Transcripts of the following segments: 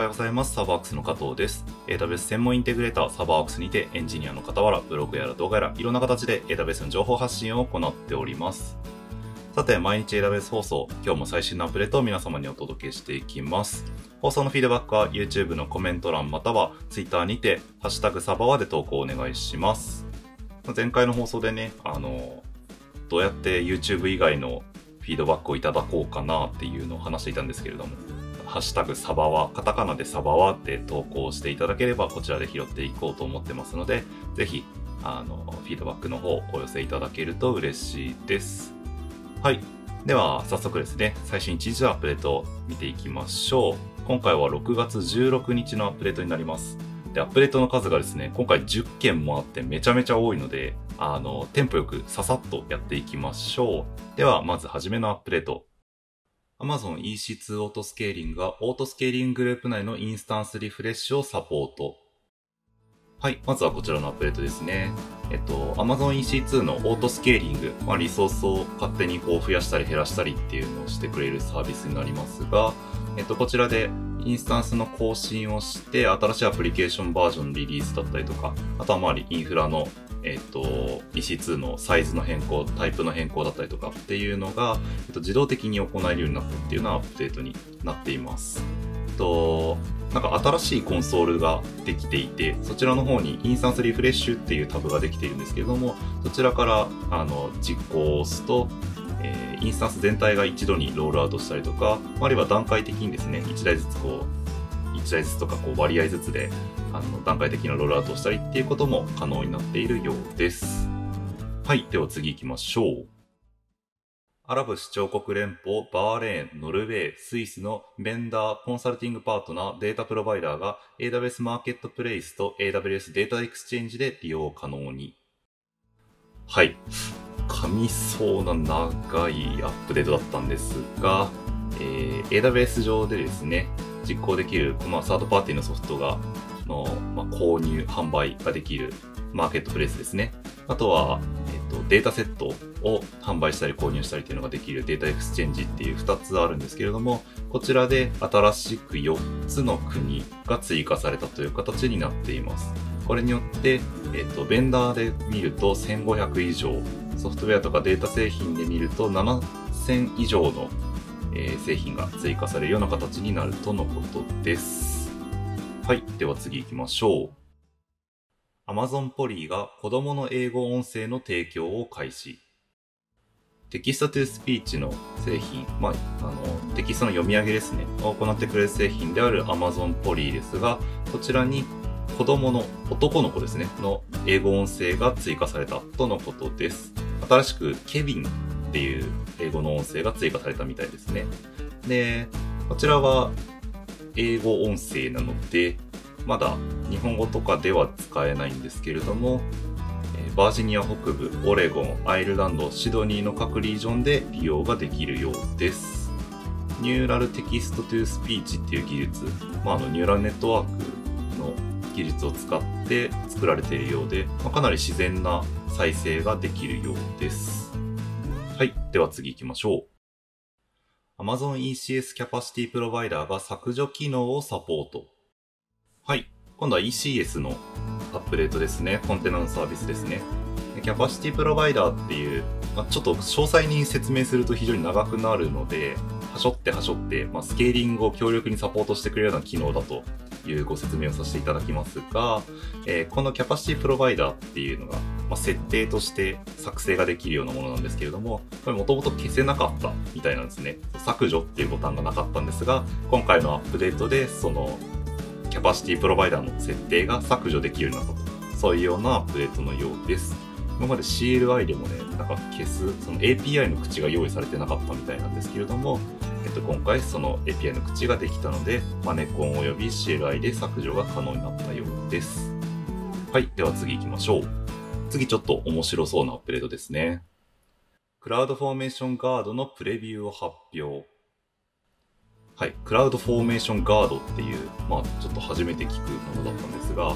おはようございます。サーバークスの加藤です。AWS 専門インテグレーターサーバークスにてエンジニアの傍ら、ブログやら動画やらいろんな形で AWS の情報発信を行っております。さて、毎日 AWS 放送、今日も最新のアップデートを皆様にお届けしていきます。放送のフィードバックは YouTube のコメント欄または Twitter にて、ハッシュタグサバワで投稿お願いします。前回の放送でね、あの、どうやって YouTube 以外のフィードバックをいただこうかなっていうのを話していたんですけれども、ハッシュタグサバワ、カタカナでサバワって投稿していただければ、こちらで拾っていこうと思ってますので、ぜひ、あの、フィードバックの方お寄せいただけると嬉しいです。はい。では、早速ですね、最新1日のアップデートを見ていきましょう。今回は6月16日のアップデートになります。で、アップデートの数がですね、今回10件もあってめちゃめちゃ多いので、あの、テンポよくささっとやっていきましょう。では、まずはじめのアップデート。Amazon EC2 オートスケーリングがオートスケーリンググループ内のインスタンスリフレッシュをサポート。はい、まずはこちらのアップデートですね。えっと、Amazon EC2 の Auto Scaling、まあ、リソースを勝手にこう増やしたり減らしたりっていうのをしてくれるサービスになりますが、えっと、こちらでインスタンスの更新をして、新しいアプリケーションバージョンリリースだったりとか、あとはまあインフラのえっと、EC2 のサイズの変更、タイプの変更だったりとかっていうのが、えっと、自動的に行えるようになったっていうようなアップデートになっています。と、なんか新しいコンソールができていて、そちらの方にインスタンスリフレッシュっていうタブができているんですけれども、そちらからあの実行を押すと、えーインスタンス全体が一度にロールアウトしたりとか、あるいは段階的にですね、1台ずつこう、1台ずつとかこう割合ずつであの段階的なロールアウトをしたりっていうことも可能になっているようです。はい、では次行きましょう。アラブ首長国連邦、バーレーン、ノルウェー、スイスのベンダー、コンサルティングパートナー、データプロバイダーが AWS マーケットプレイスと AWS データエクスチェンジで利用可能に。はい。噛みそうな長いアップデートだったんですが、えー AWS 上でですね、実行できる、まあ、サードパーティーのソフトが、の、まあ、購入、販売ができる Marketplace ですね。あとは、えっ、と、データセットを販売したり購入したりっていうのができる Data Exchange っていう2つあるんですけれども、こちらで新しく4つの国が追加されたという形になっています。これによって、えっ、と、ベンダーで見ると1500以上、ソフトウェアとかデータ製品で見ると7000以上のえー製品が追加されるような形になるとのことです。はい。では次行きましょう。Amazon ポリーが子供の英語音声の提供を開始。 Text to speech の製品、まあ、あの、テキストの読み上げですね、を行ってくれる製品である Amazon Polly ですが、こちらに子供の、男の子ですね、の英語音声が追加されたとのことです。新しく Kevin っていう英語の音声が追加されたみたいですね。で、こちらは英語音声なので、まだ日本語とかでは使えないんですけれども、バージニア北部、オレゴン、アイルランド、シドニーの各リージョンで利用ができるようです。 Neural text to speech っていう技術、まあ、あのニューラルネットワークの技術を使って作られているようで、まあ、かなり自然な再生ができるようです。では次行きましょう。Amazon ECS キャパシティプロバイダーが削除機能をサポート。はい。今度は ECS のアップデートですね。コンテナのサービスですね。キャパシティプロバイダーっていう、まあ、ちょっと詳細に説明すると非常に長くなるので、はしょってはしょって、まあ、スケーリングを強力にサポートしてくれるような機能だというご説明をさせていただきますが、えーこのキャパシティプロバイダーっていうのが、まあ、設定として作成ができるようなものなんですけれども、これもともと消せなかったみたいなんですね。削除っていうボタンがなかったんですが、今回のアップデートで、その、キャパシティプロバイダーの設定が削除できるようになったと。そういうようなアップデートのようです。今まで CLI でもね、なんか消す、その API の口が用意されてなかったみたいなんですけれども、っと、今回その API の口ができたので、マネコン及び CLI で削除が可能になったようです。はい。では次行きましょう。次ちょっと面白そうなアップデートですね。 CloudFormation Guard のプレビューを発表。はい。 CloudFormation Guard っていう、まあちょっと初めて聞くものだったんですが、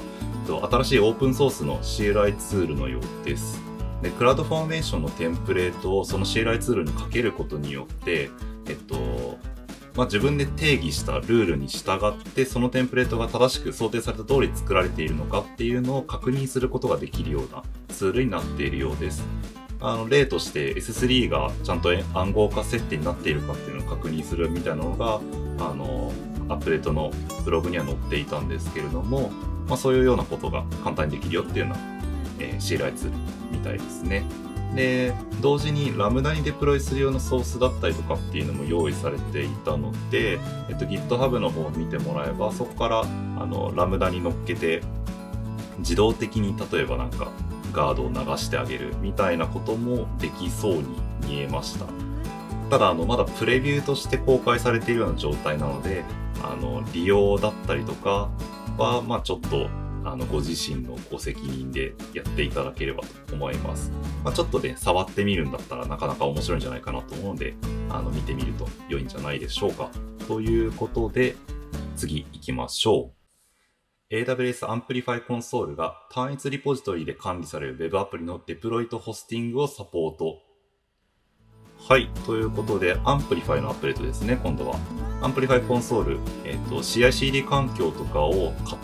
新しいオープンソースの CLI ツールのようです。で、 CloudFormation のテンプレートをその CLI ツールにかけることによって、えっと、まあ、自分で定義したルールに従ってそのテンプレートが正しく想定された通り作られているのかっていうのを確認することができるようなツールになっているようです。あの例として S3 がちゃんと暗号化設定になっているかっていうのを確認するみたいなのがあのアップデートのブログには載っていたんですけれども、まあ、そういうようなことが簡単にできるよっていうような、えー、CLI ツールみたいですね。で、同時にラムダにデプロイする用のソースだったりとかっていうのも用意されていたので、えっと、GitHub の方を見てもらえば、そこからあのラムダに乗っけて、自動的に例えばなんかガードを流してあげるみたいなこともできそうに見えました。ただ、あの、まだプレビューとして公開されているような状態なので、あの、利用だったりとかは、まあちょっとあの、ご自身のご責任でやっていただければと思います。まあ、ちょっとね、触ってみるんだったらなかなか面白いんじゃないかなと思うので、あの、見てみると良いんじゃないでしょうか。ということで、次行きましょう。AWS Amplify Console が単一リポジトリで管理される Web アプリのデプロイトホスティングをサポート。はい。ということで、Amplify のアップデートですね、今度は。Amplify Console、え、ー、と、CI/CD 環境とかを勝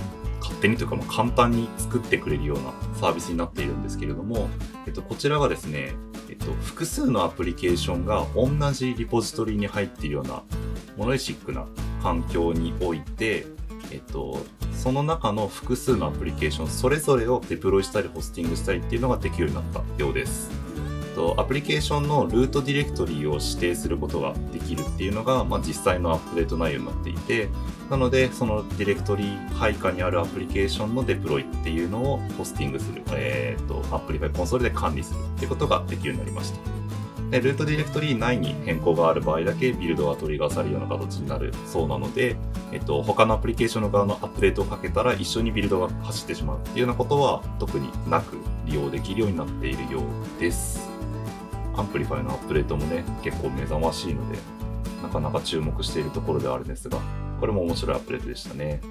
手にというかも簡単に作ってくれるようなサービスになっているんですけれども、えっと、こちらがですね、えっと、複数のアプリケーションが同じリポジトリに入っているようなモノリシックな環境において、えっと、その中の複数のアプリケーションそれぞれをデプロイしたりホスティングしたりっていうのができるようになったようです。と、アプリケーションのルートディレクトリを指定することができるっていうのが、まあ、実際のアップデート内容になっていて、なので、そのディレクトリ配下にあるアプリケーションのデプロイっていうのをホスティングする、えっ、ー、と、 Amplify Console で管理するってことができるようになりました。で、ルートディレクトリ内に変更がある場合だけビルドがトリガーされるような形になるそうなので、えっと、他のアプリケーションの側のアップデートをかけたら一緒にビルドが走ってしまうっていうようなことは特になく利用できるようになっているようです。 Amplify のアップデートもね、結構目覚ましいので、なかなか注目しているところではあるんですが、これも面白いアップデートでしたね。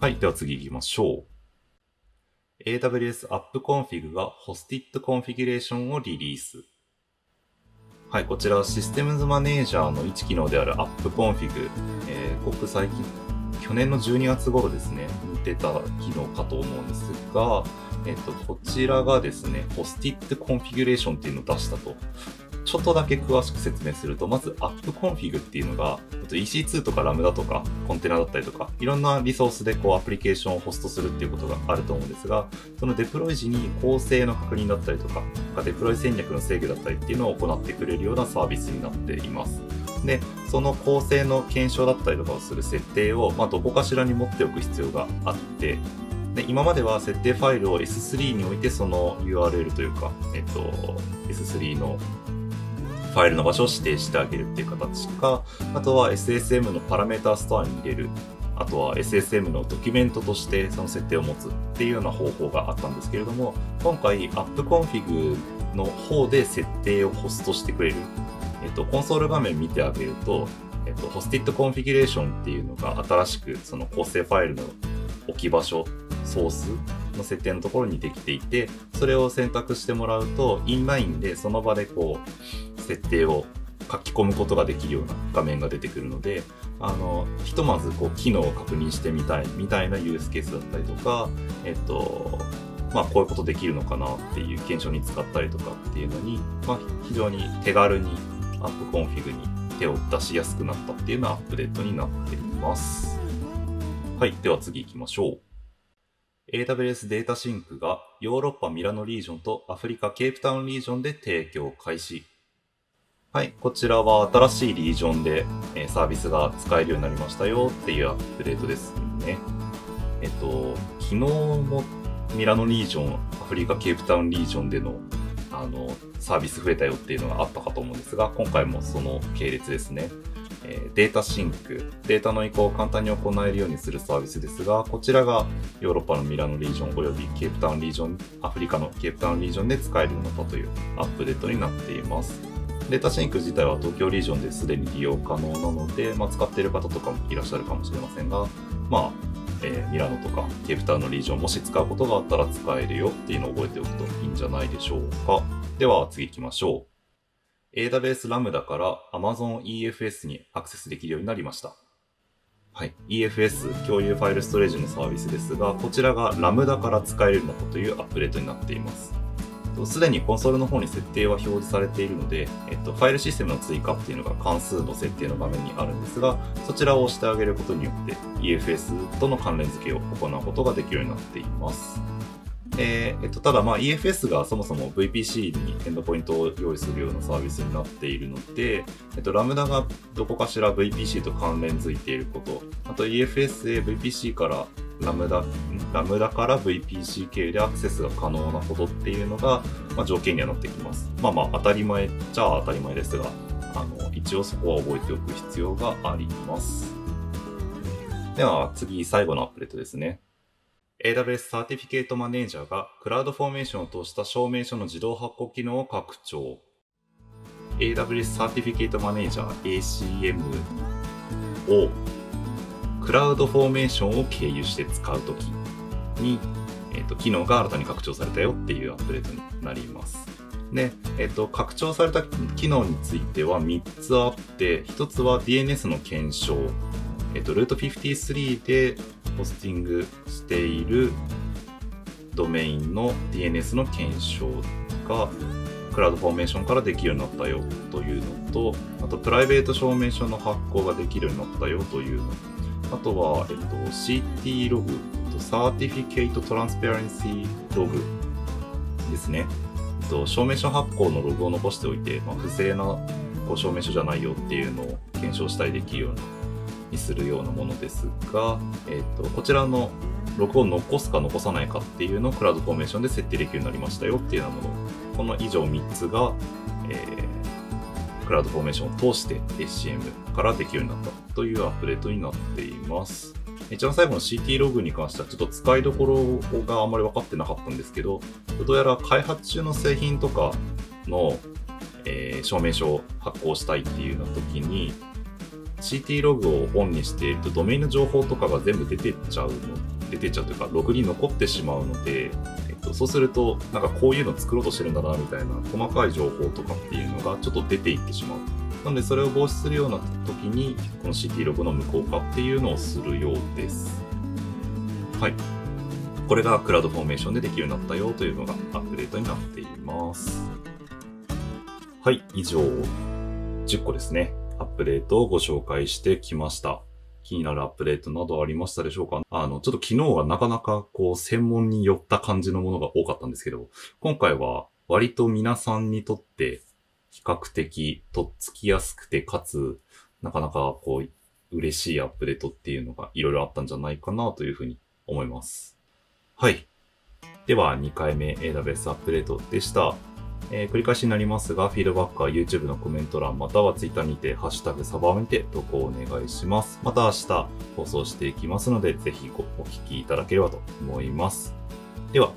はい、では次行きましょう。AWS AppConfig が Hosted Configuration をリリース。はい、こちらは Systems Manager の一機能である AppConfig。えー、ごく最近、去年の12月頃ですね、出た機能かと思うんですが、えっと、こちらがですね、 Hosted Configuration っていうのを出したと。ちょっとだけ詳しく説明すると、まず AppConfig っていうのが、EC2 とか Lambda とかコンテナだったりとか、いろんなリソースでこうアプリケーションをホストするっていうことがあると思うんですが、そのデプロイ時に構成の確認だったりとか、デプロイ戦略の制御だったりっていうのを行ってくれるようなサービスになっています。で、その構成の検証だったりとかをする設定を、まあ、どこかしらに持っておく必要があって、で今までは設定ファイルを S3 に置いてその URL というか、えっと、S3 のファイルの場所を指定してあげるっていう形か、あとは SSM のパラメータストアに入れる、あとは SSM のドキュメントとしてその設定を持つっていうような方法があったんですけれども、今回 AppConfig の方で設定をホストしてくれる。えっと、コンソール画面見てあげると、えっと、 Hosted Configuration っていうのが新しくその構成ファイルの置き場所ソースの設定のところにできていて、それを選択してもらうと、インラインでその場でこう、設定を書き込むことができるような画面が出てくるので、あの、ひとまずこう、機能を確認してみたいみたいなユースケースだったりとか、えっと、まあ、こういうことできるのかなっていう検証に使ったりとかっていうのに、まあ、非常に手軽に AppConfig に手を出しやすくなったっていうようなアップデートになっています。はい。では次行きましょう。AWS DataSync がヨーロッパミラノリージョンとアフリカケープタウンリージョンで提供開始。はい、こちらは新しいリージョンで、サービスが使えるようになりましたよっていうアップデートですね。えっと、昨日もミラノリージョン、アフリカケープタウンリージョンでのあのサービス増えたよっていうのがあったかと思うんですが、今回もその系列ですね。え DataSync、データの移行を簡単に行えるようにするサービスですが、こちらがヨーロッパのミラノリージョンおよびケープタウンリージョン、アフリカのケープタウンリージョンで使えるのかというアップデートになっています。 DataSync 自体は東京リージョンですでに利用可能なので、まあ、使っている方とかもいらっしゃるかもしれませんが、まあ、えー、ミラノとかケープタウンのリージョンもし使うことがあったら使えるよっていうのを覚えておくといいんじゃないでしょうか。では次行きましょう。AWS Lambda から Amazon EFS にアクセスできるようになりました。はい。EFS 共有ファイルストレージのサービスですが、こちらが Lambda から使えるのかというアップデートになっています。すでにコンソールの方に設定は表示されているので、えっと、ファイルシステムの追加っていうのが関数の設定の画面にあるんですが、そちらを押してあげることによって EFS との関連付けを行うことができるようになっています。えー、えっと、ただまあ EFS がそもそも VPC にエンドポイントを用意するようなサービスになっているので、えっと、ラムダがどこかしら VPC と関連づいていること、あと EFS で VPC からラムダ、ラムダから VPC 経由でアクセスが可能なことっていうのが、まあ、条件にはなってきます。まあまあ当たり前っちゃ当たり前ですが、あの、一応そこは覚えておく必要があります。では次、最後のアップデートですね。AWS Certificate Manager が CloudFormation を通した証明書の自動発行機能を拡張。AWS Certificate Manager ACM を CloudFormation を経由して使うときに、え、ー、と、機能が新たに拡張されたよっていうアップデートになります。で、えっ、ー、と、拡張された機能については3つあって、1つは DNS の検証。えっ、ー、と、 Route 53でホスティングしているドメインの DNS の検証が CloudFormation からできるようになったよというのと、あとプライベート証明書の発行ができるようになったよというの。あとは、えっと、CT ログ、 Certificate Transparencyログですね。えっと、証明書発行のログを残しておいて、まあ、不正なこう証明書じゃないよっていうのを検証したりできるようになったにするようなものですが、えっと、こちらのログを残すか残さないかっていうのをクラウドフォーメーションで設定できるようになりましたよっていうようなもの。この以上3つが、えー、クラウドフォーメーションを通して HCM からできるようになったというアップデートになっています。一番最後の CT ログに関してはちょっと使いどころがあんまり分かってなかったんですけど、どうやら開発中の製品とかの、えー、証明書を発行したいっていうような時に、CT ログをオンにしているとドメインの情報とかが全部出てっちゃうの、出てっちゃうというか、ログに残ってしまうので、えっと、そうすると、なんかこういうの作ろうとしてるんだな、みたいな細かい情報とかっていうのがちょっと出ていってしまう。なので、それを防止するような時に、この CT ログの無効化っていうのをするようです。はい。これがクラウドフォーメーションでできるようになったよというのがアップデートになっています。はい、以上、10個ですね。アップデートをご紹介してきました。気になるアップデートなどありましたでしょうか？あの、ちょっと昨日はなかなかこう、専門に寄った感じのものが多かったんですけど、今回は割と皆さんにとって比較的とっつきやすくて、かつ、なかなかこう、嬉しいアップデートっていうのがいろいろあったんじゃないかなというふうに思います。はい。では、2回目 AWS アップデートでした。えー、繰り返しになりますが、フィードバックは YouTube のコメント欄または Twitter にて、ハッシュタグサバを見て投稿をお願いします。また明日放送していきますので、ぜひお聞きいただければと思います。では。